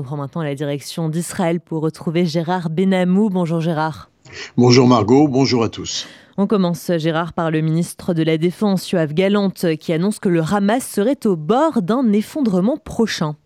On prend maintenant la direction d'Israël pour retrouver Gérard Benamou. Bonjour Gérard. Bonjour Margot, bonjour à tous. On commence, Gérard, par le ministre de la Défense, Yoav Galante, qui annonce que le Hamas serait au bord d'un effondrement prochain.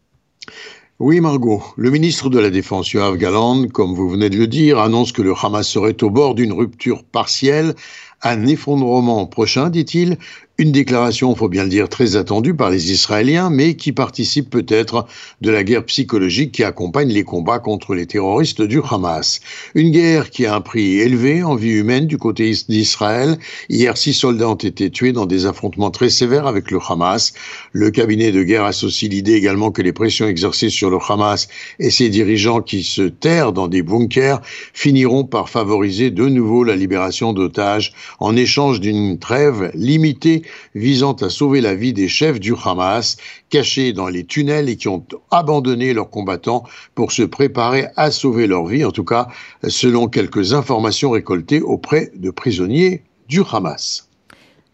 Oui, Margot. Le ministre de la Défense, Yoav Galant, comme vous venez de le dire, annonce que le Hamas serait au bord d'une rupture partielle, un effondrement prochain, dit-il, une déclaration, faut bien le dire, très attendue par les Israéliens, mais qui participe peut-être de la guerre psychologique qui accompagne les combats contre les terroristes du Hamas. Une guerre qui a un prix élevé en vie humaine du côté d'Israël. Hier, six soldats ont été tués dans des affrontements très sévères avec le Hamas. Le cabinet de guerre associe l'idée également que les pressions exercées sur le Hamas et ses dirigeants qui se terrent dans des bunkers finiront par favoriser de nouveau la libération d'otages en échange d'une trêve limitée visant à sauver la vie des chefs du Hamas cachés dans les tunnels et qui ont abandonné leurs combattants pour se préparer à sauver leur vie, en tout cas selon quelques informations récoltées auprès de prisonniers du Hamas.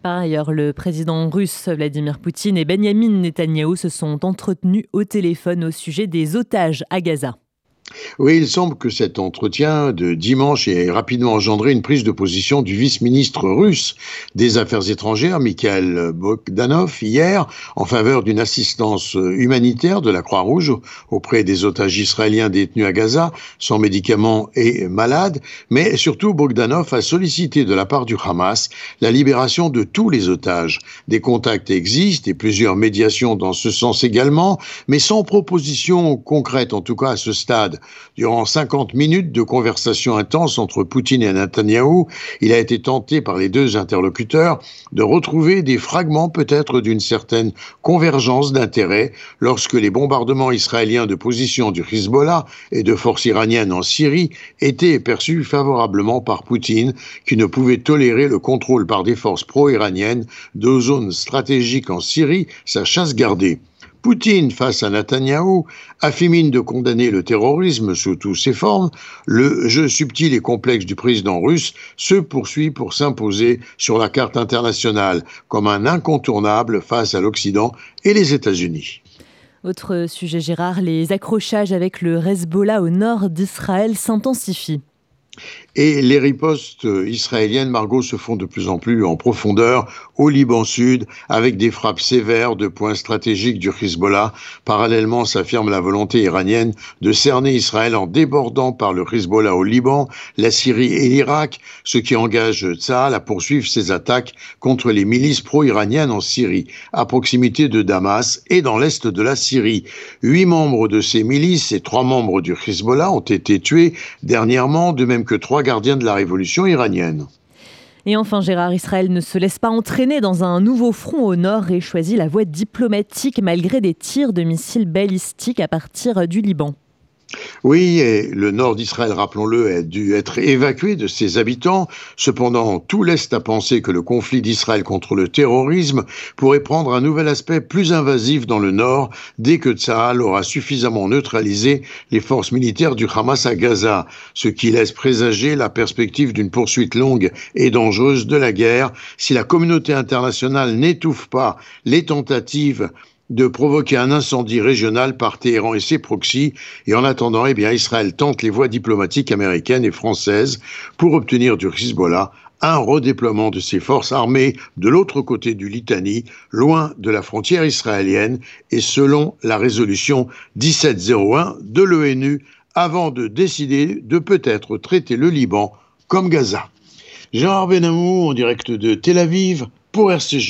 Par ailleurs, le président russe Vladimir Poutine et Benjamin Netanyahou se sont entretenus au téléphone au sujet des otages à Gaza. Oui, il semble que cet entretien de dimanche ait rapidement engendré une prise de position du vice-ministre russe des Affaires étrangères, Mikhail Bogdanov, hier, en faveur d'une assistance humanitaire de la Croix-Rouge auprès des otages israéliens détenus à Gaza, sans médicaments et malades. Mais surtout, Bogdanov a sollicité de la part du Hamas la libération de tous les otages. Des contacts existent et plusieurs médiations dans ce sens également, mais sans proposition concrète, en tout cas à ce stade. Durant 50 minutes de conversation intense entre Poutine et Netanyahou, il a été tenté par les deux interlocuteurs de retrouver des fragments peut-être d'une certaine convergence d'intérêts lorsque les bombardements israéliens de positions du Hezbollah et de forces iraniennes en Syrie étaient perçus favorablement par Poutine, qui ne pouvait tolérer le contrôle par des forces pro-iraniennes de zones stratégiques en Syrie, sa chasse gardée. Poutine, face à Netanyahou, affimine de condamner le terrorisme sous toutes ses formes. Le jeu subtil et complexe du président russe se poursuit pour s'imposer sur la carte internationale comme un incontournable face à l'Occident et les États-Unis. Autre sujet, Gérard, les accrochages avec le Hezbollah au nord d'Israël s'intensifient. Et les ripostes israéliennes, Margot, se font de plus en plus en profondeur au Liban Sud, avec des frappes sévères de points stratégiques du Hezbollah. Parallèlement, s'affirme la volonté iranienne de cerner Israël en débordant par le Hezbollah au Liban, la Syrie et l'Irak, ce qui engage Tsahal à poursuivre ses attaques contre les milices pro-iraniennes en Syrie, à proximité de Damas et dans l'est de la Syrie. Huit membres de ces milices et trois membres du Hezbollah ont été tués dernièrement, de même que trois gardien de la révolution iranienne. Et enfin, Gérard Israël ne se laisse pas entraîner dans un nouveau front au nord et choisit la voie diplomatique malgré des tirs de missiles balistiques à partir du Liban. Oui, et le nord d'Israël, rappelons-le, a dû être évacué de ses habitants. Cependant, tout laisse à penser que le conflit d'Israël contre le terrorisme pourrait prendre un nouvel aspect plus invasif dans le nord dès que Tsahal aura suffisamment neutralisé les forces militaires du Hamas à Gaza, ce qui laisse présager la perspective d'une poursuite longue et dangereuse de la guerre si la communauté internationale n'étouffe pas les tentatives de provoquer un incendie régional par Téhéran et ses proxys. Et en attendant, eh bien, Israël tente les voies diplomatiques américaines et françaises pour obtenir du Hezbollah un redéploiement de ses forces armées de l'autre côté du Litanie, loin de la frontière israélienne, et selon la résolution 1701 de l'ONU, avant de décider de peut-être traiter le Liban comme Gaza. Jean Benamou en direct de Tel Aviv pour RCJ.